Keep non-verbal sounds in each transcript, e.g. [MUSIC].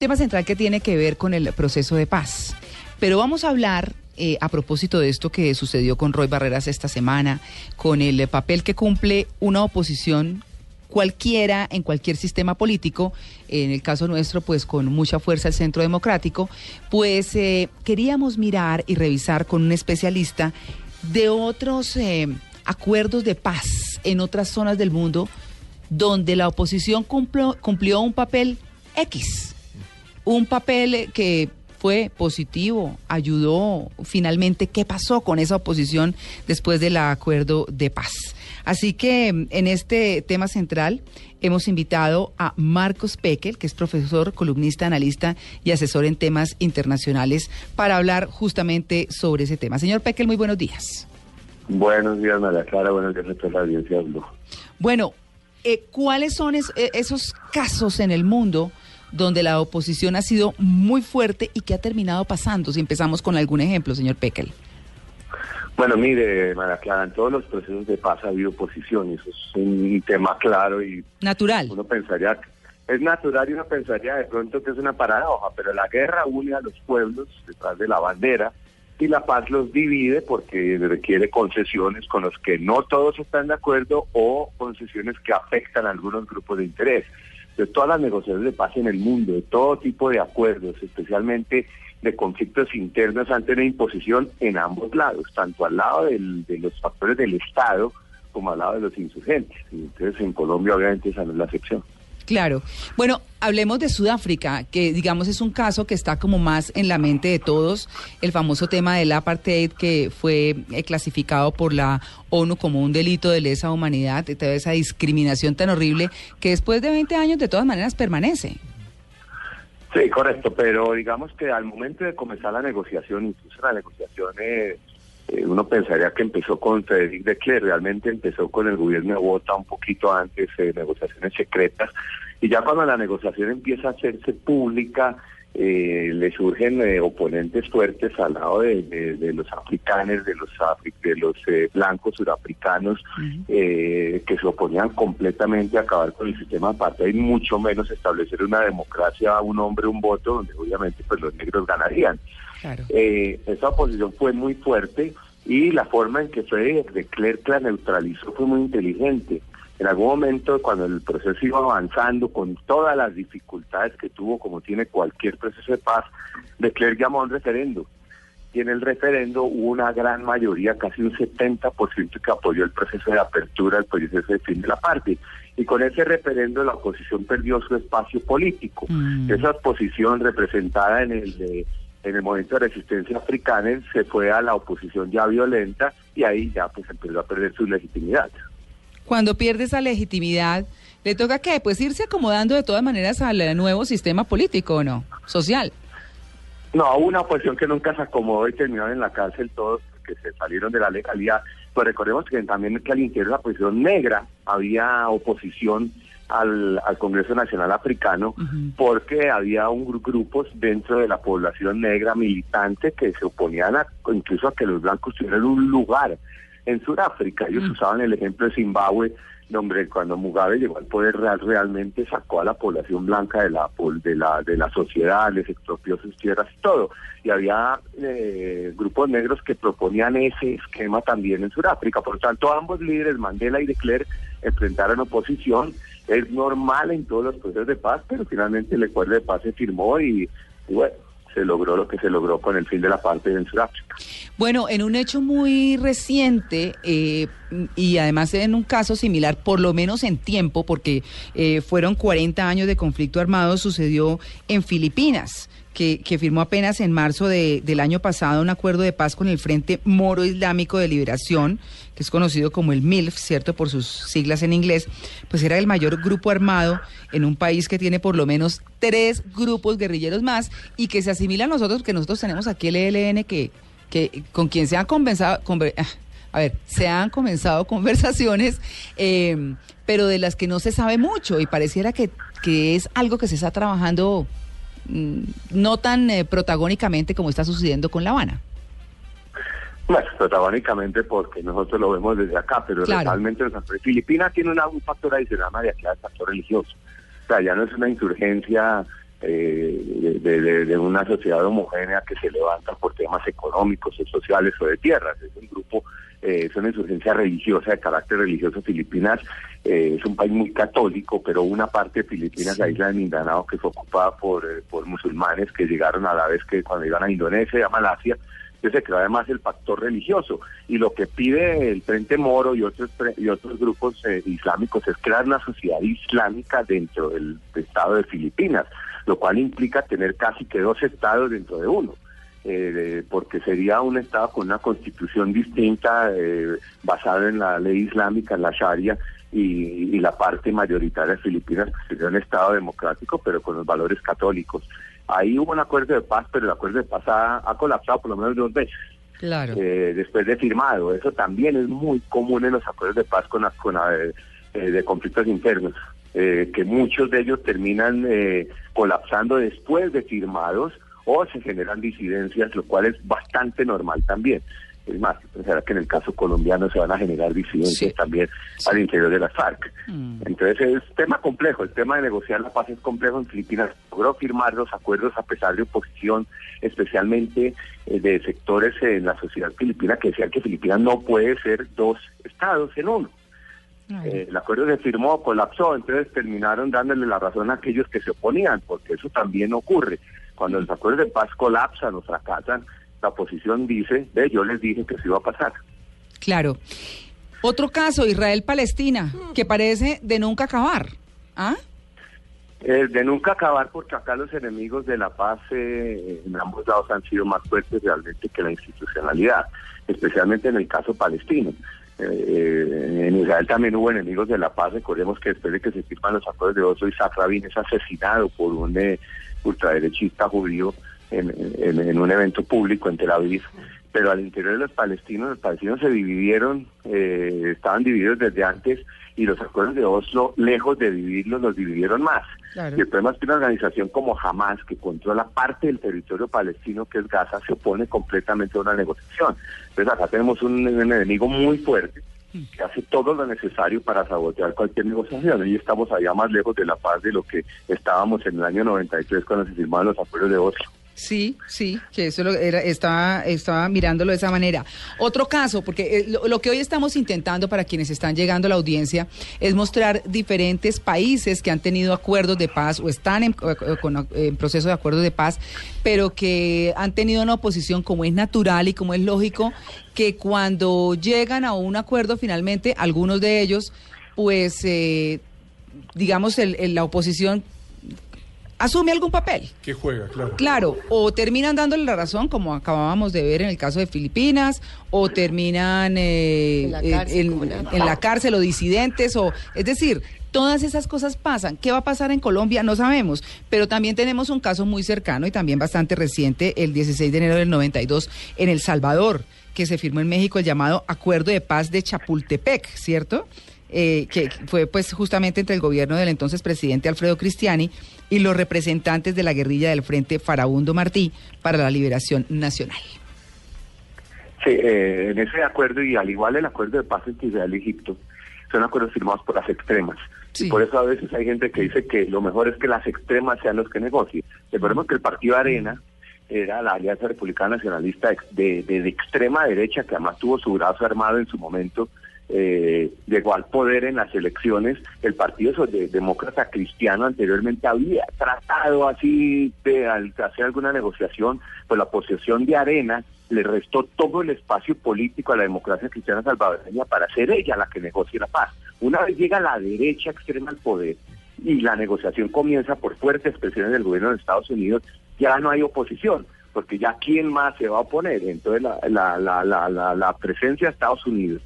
tema central que tiene que ver con el proceso de paz. Pero vamos a hablar eh, a propósito de esto que sucedió con Roy Barreras esta semana, con el papel que cumple una oposición cualquiera en cualquier sistema político, en el caso nuestro, pues con mucha fuerza el Centro Democrático, pues eh, queríamos mirar y revisar con un especialista de otros eh, acuerdos de paz en otras zonas del mundo donde la oposición cumplió un papel X un papel que fue positivo, ayudó finalmente. ¿Qué pasó con esa oposición después del acuerdo de paz? Así que en este tema central hemos invitado a Marcos Pekel, que es profesor, columnista, analista y asesor en temas internacionales, para hablar justamente sobre ese tema. Señor Pekel, muy buenos días. Buenos días, María Clara. Buenos días a toda la audiencia. Bueno, eh, ¿cuáles son eh, esos casos en el mundo? Donde la oposición ha sido muy fuerte y que ha terminado pasando? Si empezamos con algún ejemplo, señor Pekel. Bueno, mire, María Clara, en todos los procesos de paz ha habido oposición, eso es un tema claro y... Natural. Uno pensaría, es natural y uno pensaría de pronto que es una paradoja, pero la guerra une a los pueblos detrás de la bandera y la paz los divide porque requiere concesiones con los que no todos están de acuerdo o concesiones que afectan a algunos grupos de interés de todas las negociaciones de paz en el mundo, de todo tipo de acuerdos, especialmente de conflictos internos ante una imposición en ambos lados, tanto al lado de los factores del Estado como al lado de los insurgentes. entonces en Colombia obviamente esa no es la excepción. Claro. Bueno, hablemos de Sudáfrica, que digamos es un caso que está como más en la mente de todos, el famoso tema del apartheid que fue eh, clasificado por la ONU como un delito de lesa humanidad, toda esa discriminación tan horrible que después de 20 años de todas maneras permanece. Sí, correcto, pero digamos que al momento de comenzar la negociación, incluso la negociación eh, eh, uno pensaría que empezó con Frederic de Klerk, realmente empezó con el gobierno de Bota un poquito antes, de negociaciones secretas, y ya cuando la negociación empieza a hacerse pública, eh, le surgen eh, oponentes fuertes al lado de, los africanos, de los, de los blancos surafricanos, que se oponían completamente a acabar con el sistema apartheid, y mucho menos establecer una democracia, un hombre, un voto, donde obviamente pues los negros ganarían. Eh, esa oposición fue muy fuerte y la forma en que fue de Klerk la neutralizó fue muy inteligente. En algún momento, cuando el proceso iba avanzando con todas las dificultades que tuvo, como tiene cualquier proceso de paz, de Klerk llamó a un referendo. Y en el referendo hubo una gran mayoría, casi un 70% que apoyó el proceso de apertura, el proceso de fin de la parte. Y con ese referendo la oposición perdió su espacio político. Mm. Esa oposición representada en el de en el momento de resistencia africana se fue a la oposición ya violenta y ahí ya pues empezó a perder su legitimidad. Cuando pierde esa legitimidad, ¿le toca qué? Pues irse acomodando de todas maneras al nuevo sistema político, ¿o no? Social. No, una oposición que nunca se acomodó y terminaron en la cárcel todos que se salieron de la legalidad. Pues recordemos que también que al interior de la oposición negra había oposición al, Congreso Nacional Africano porque había un grupos dentro de la población negra militante que se oponían a, incluso a que los blancos tuvieran un lugar en Sudáfrica. Ellos usaban el ejemplo de Zimbabue, donde cuando Mugabe llegó al poder real realmente sacó a la población blanca de la de la de la sociedad, les expropió sus tierras y todo. Y había eh, grupos negros que proponían ese esquema también en Sudáfrica. Por lo tanto, ambos líderes, Mandela y de Klerk, enfrentaron oposición es normal en todos los procesos de paz, pero finalmente el acuerdo de paz se firmó y, bueno, se logró lo que se logró con el fin de la paz en Sudáfrica. Bueno, en un hecho muy reciente eh, y además en un caso similar, por lo menos en tiempo, porque eh, fueron 40 años de conflicto armado, sucedió en Filipinas que, firmó apenas en marzo del año pasado un acuerdo de paz con el Frente Moro Islámico de Liberación, es conocido como el MILF, ¿cierto? Por sus siglas en inglés, pues era el mayor grupo armado en un país que tiene por lo menos tres grupos guerrilleros más y que se asimila a nosotros, que nosotros tenemos aquí el ELN, que, que con quien se han conversado, ah, a ver, se han comenzado conversaciones, eh, pero de las que no se sabe mucho y pareciera que, que es algo que se está trabajando Mm, no tan eh, protagónicamente como está sucediendo con La Habana. Bueno, protagónicamente porque nosotros lo vemos desde acá, pero realmente Filipinas tiene un factor adicional, María Clara, el factor religioso. O sea, ya no es una insurgencia eh, de, una sociedad homogénea que se levanta por temas económicos o sociales o de tierras. Es un grupo, eh, es una insurgencia religiosa de carácter religioso. Filipinas eh, es un país muy católico, pero una parte de Filipinas, la isla de Mindanao, que fue ocupada por, por musulmanes que llegaron a la vez que cuando iban a Indonesia y a Malasia, se creó además el factor religioso. Y lo que pide el Frente Moro y otros, y otros grupos islámicos es crear una sociedad islámica dentro del Estado de Filipinas lo cual implica tener casi que dos estados dentro de uno. Eh, porque sería un Estado con una constitución distinta, eh, basada en la ley islámica, en la Sharia, y, la parte mayoritaria de Filipinas pues, sería un Estado democrático, pero con los valores católicos. Ahí hubo un acuerdo de paz, pero el acuerdo de paz ha, colapsado por lo menos dos veces. Claro. Eh, después de firmado. Eso también es muy común en los acuerdos de paz con, con de conflictos internos. Eh, que muchos de ellos terminan eh, colapsando después de firmados o se generan disidencias, lo cual es bastante normal también. Es más, pensará que en el caso colombiano se van a generar disidencias también al interior de la FARC. Mm. Entonces es tema complejo, el tema de negociar la paz es complejo. En Filipinas logró firmar los acuerdos a pesar de oposición, especialmente eh, de sectores en la sociedad filipina que decían que Filipinas no puede ser dos estados en uno. Eh, el acuerdo se firmó, colapsó, entonces terminaron dándole la razón a aquellos que se oponían, porque eso también ocurre. Cuando los acuerdos de paz colapsan o fracasan, la oposición dice, ve, yo les dije que se iba a pasar. Claro. Otro caso, Israel-Palestina, que parece de nunca acabar. ¿Ah? Eh, de nunca acabar porque acá los enemigos de la paz eh, en ambos lados han sido más fuertes realmente que la institucionalidad, especialmente en el caso palestino. Eh, en Israel también hubo enemigos de la paz. Recordemos que después de que se firman los acuerdos de Oslo, Isaac Rabin es asesinado por un eh, ultraderechista judío en, un evento público en Tel Aviv. Pero al interior de los palestinos, los palestinos se dividieron, eh, estaban divididos desde antes y los acuerdos de Oslo, lejos de dividirlos, los dividieron más. Y el problema es que una organización como Hamas, que controla parte del territorio palestino, que es Gaza, se opone completamente a una negociación. Entonces acá tenemos un, enemigo muy fuerte que hace todo lo necesario para sabotear cualquier negociación. Y estamos allá más lejos de la paz de lo que estábamos en el año 93 cuando se firmaron los acuerdos de Oslo. Sí, sí, que eso lo era, estaba, estaba mirándolo de esa manera. Otro caso, porque eh, lo, que hoy estamos intentando para quienes están llegando a la audiencia es mostrar diferentes países que han tenido acuerdos de paz o están en, en proceso de acuerdos de paz, pero que han tenido una oposición como es natural y como es lógico, que cuando llegan a un acuerdo finalmente, algunos de ellos, pues, eh, digamos, el, la oposición asume algún papel. Que juega, claro. Claro, o terminan dándole la razón, como acabábamos de ver en el caso de Filipinas, o terminan eh, en, la cárcel, o disidentes, o es decir, todas esas cosas pasan. ¿Qué va a pasar en Colombia? No sabemos, pero también tenemos un caso muy cercano y también bastante reciente, el 16 de enero del 92, en El Salvador, que se firmó en México el llamado Acuerdo de Paz de Chapultepec, ¿cierto? Eh, que fue pues justamente entre el gobierno del entonces presidente Alfredo Cristiani y los representantes de la guerrilla del Frente Farabundo Martí para la Liberación Nacional. Sí, eh, en ese acuerdo y al igual el acuerdo de paz entre Israel y Egipto, son acuerdos firmados por las extremas. Y por eso a veces hay gente que dice que lo mejor es que las extremas sean los que negocien. Recordemos que el partido Arena era la Alianza Republicana Nacionalista de, de extrema derecha, que además tuvo su brazo armado en su momento eh, llegó al poder en las elecciones, el Partido Demócrata Cristiano anteriormente había tratado así de hacer alguna negociación, pues la posesión de Arena le restó todo el espacio político a la democracia cristiana salvadoreña para ser ella la que negocie la paz. Una vez llega la derecha extrema al poder y la negociación comienza por fuertes presiones del gobierno de Estados Unidos, ya no hay oposición porque ya quién más se va a oponer. Entonces la, la, la, la, la presencia de Estados Unidos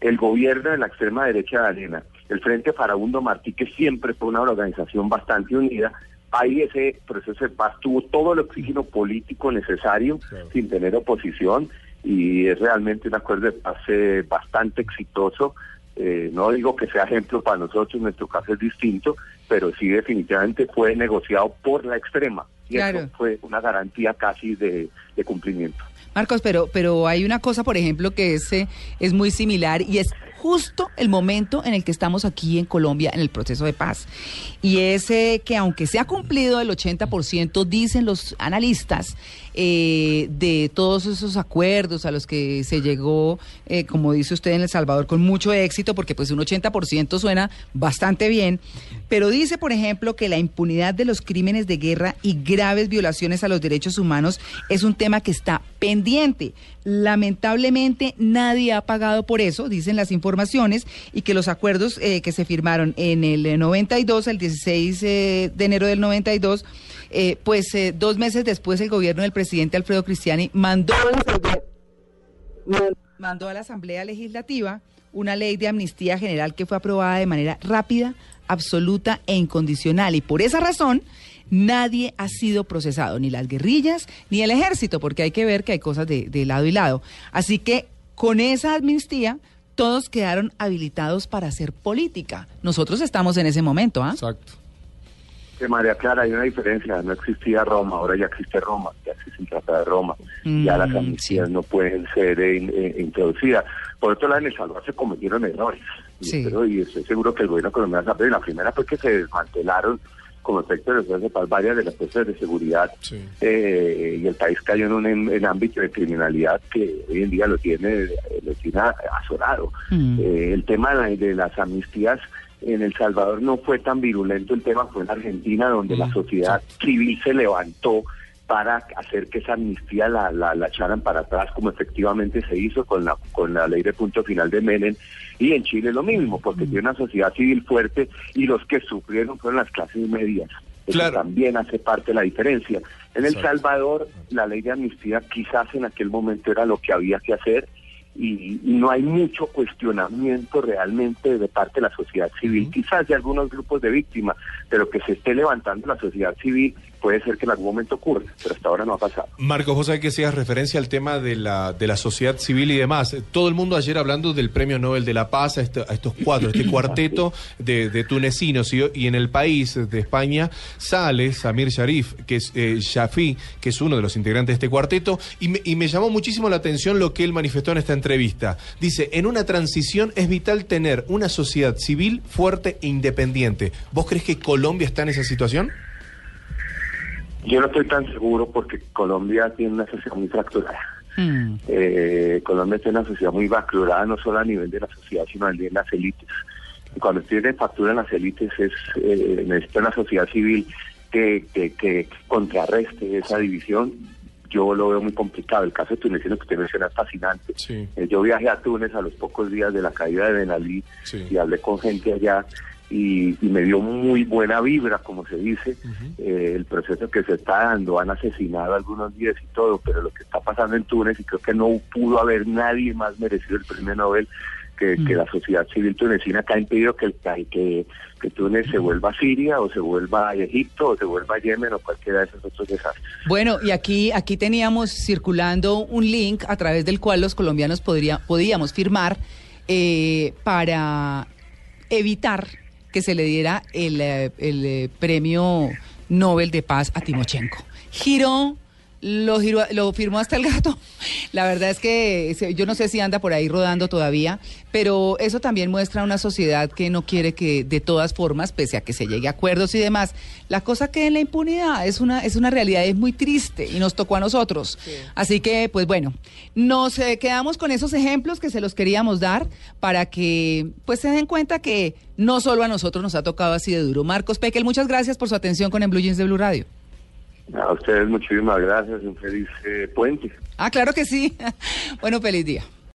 el gobierno de la extrema derecha de Arena, el Frente Farabundo Martí, que siempre fue una organización bastante unida, ahí ese proceso de paz tuvo todo el oxígeno político necesario sin tener oposición y es realmente un acuerdo de paz eh, bastante exitoso. Eh, no digo que sea ejemplo para nosotros, nuestro caso es distinto, pero sí definitivamente fue negociado por la extrema. Y eso fue una garantía casi de, cumplimiento. Marcos, pero, pero hay una cosa, por ejemplo, que es, eh, es muy similar y es justo el momento en el que estamos aquí en Colombia en el proceso de paz. Y es eh, que aunque se ha cumplido el 80%, dicen los analistas, eh, de todos esos acuerdos a los que se llegó, eh, como dice usted, en El Salvador con mucho éxito, porque pues un 80% suena bastante bien, pero dice, por ejemplo, que la impunidad de los crímenes de guerra y graves violaciones a los derechos humanos es un tema que está pendiente. Lamentablemente nadie ha pagado por eso, dicen las informaciones, y que los acuerdos eh, que se firmaron en el 92, el 16 de enero del 92, eh, pues eh, dos meses después el gobierno del presidente Alfredo Cristiani mandó mandó a la Asamblea Legislativa una ley de amnistía general que fue aprobada de manera rápida, absoluta e incondicional. Y por esa razón, nadie ha sido procesado, ni las guerrillas, ni el ejército, porque hay que ver que hay cosas de, lado y lado. Así que con esa amnistía, todos quedaron habilitados para hacer política. Nosotros estamos en ese momento, ¿ah? Exacto. María Clara, hay una diferencia, no existía Roma, ahora ya existe Roma, ya existe el Tratado de Roma, ya las mm, amnistías no pueden ser introducidas. Por otro lado, en El Salvador se cometieron errores, pero, y estoy seguro que el gobierno colombiano sabe, la primera fue que se desmantelaron como efecto de los de paz varias de las fuerzas de seguridad eh, y el país cayó en un ámbito de criminalidad que hoy en día lo tiene, lo tiene azorado. Mm. Eh, el tema de las amnistías en El Salvador no fue tan virulento el tema, fue en Argentina donde la mm, sociedad civil se levantó para hacer que esa amnistía la, la, echaran para atrás, como efectivamente se hizo con la, con la ley de punto final de Menem. Y en Chile lo mismo, porque mm. tiene una sociedad civil fuerte y los que sufrieron fueron las clases medias. Eso también hace parte de la diferencia. En El Salvador, la ley de amnistía quizás en aquel momento era lo que había que hacer y, no hay mucho cuestionamiento realmente de parte de la sociedad civil, quizás de algunos grupos de víctimas, pero que se esté levantando la sociedad civil puede ser que en algún momento ocurra, pero hasta ahora no ha pasado. Marco, José, que seas referencia al tema de la, de la sociedad civil y demás. Todo el mundo ayer hablando del Premio Nobel de la Paz a, este, estos cuatro, este [LAUGHS] cuarteto de, tunecinos y, en el país de España sale Samir Sharif, que es eh, Shafi, que es uno de los integrantes de este cuarteto, y me, y me llamó muchísimo la atención lo que él manifestó en esta entrevista. Dice, en una transición es vital tener una sociedad civil fuerte e independiente. ¿Vos crees que Colombia está en esa situación? Yo no estoy tan seguro porque Colombia tiene una sociedad muy fracturada. Hmm. Eh, Colombia tiene una sociedad muy fracturada, no solo a nivel de la sociedad, sino a nivel de las élites. Y cuando tiene fractura en las élites, es eh, necesita una sociedad civil que, que, contrarreste esa división. Yo lo veo muy complicado. El caso de Tunecino que usted menciona es fascinante. Eh, yo viajé a Túnez a los pocos días de la caída de Ben Ali y hablé con gente allá y, me dio muy buena vibra, como se dice, eh, el proceso que se está dando, han asesinado algunos días y todo, pero lo que está pasando en Túnez, y creo que no pudo haber nadie más merecido el premio Nobel que, la sociedad civil tunecina que ha impedido que, que Túnez se vuelva a Siria o se vuelva a Egipto o se vuelva a Yemen o cualquiera de esos otros desastres. Bueno, y aquí, aquí teníamos circulando un link a través del cual los colombianos podría, podíamos firmar eh, para evitar que se le diera el, eh, el eh, premio Nobel de Paz a Timochenko. Giró lo, lo firmó hasta el gato. La verdad es que yo no sé si anda por ahí rodando todavía, pero eso también muestra una sociedad que no quiere que de todas formas, pese a que se llegue a acuerdos y demás, la cosa quede en la impunidad. Es una, es una realidad, es muy triste y nos tocó a nosotros. Así que, pues bueno, nos eh, quedamos con esos ejemplos que se los queríamos dar para que pues se den cuenta que no solo a nosotros nos ha tocado así de duro. Marcos Pekel, muchas gracias por su atención con el Blue Jeans de Blue Radio. A ustedes muchísimas gracias, un feliz eh, puente. Ah, claro que sí. [LAUGHS] bueno, feliz día.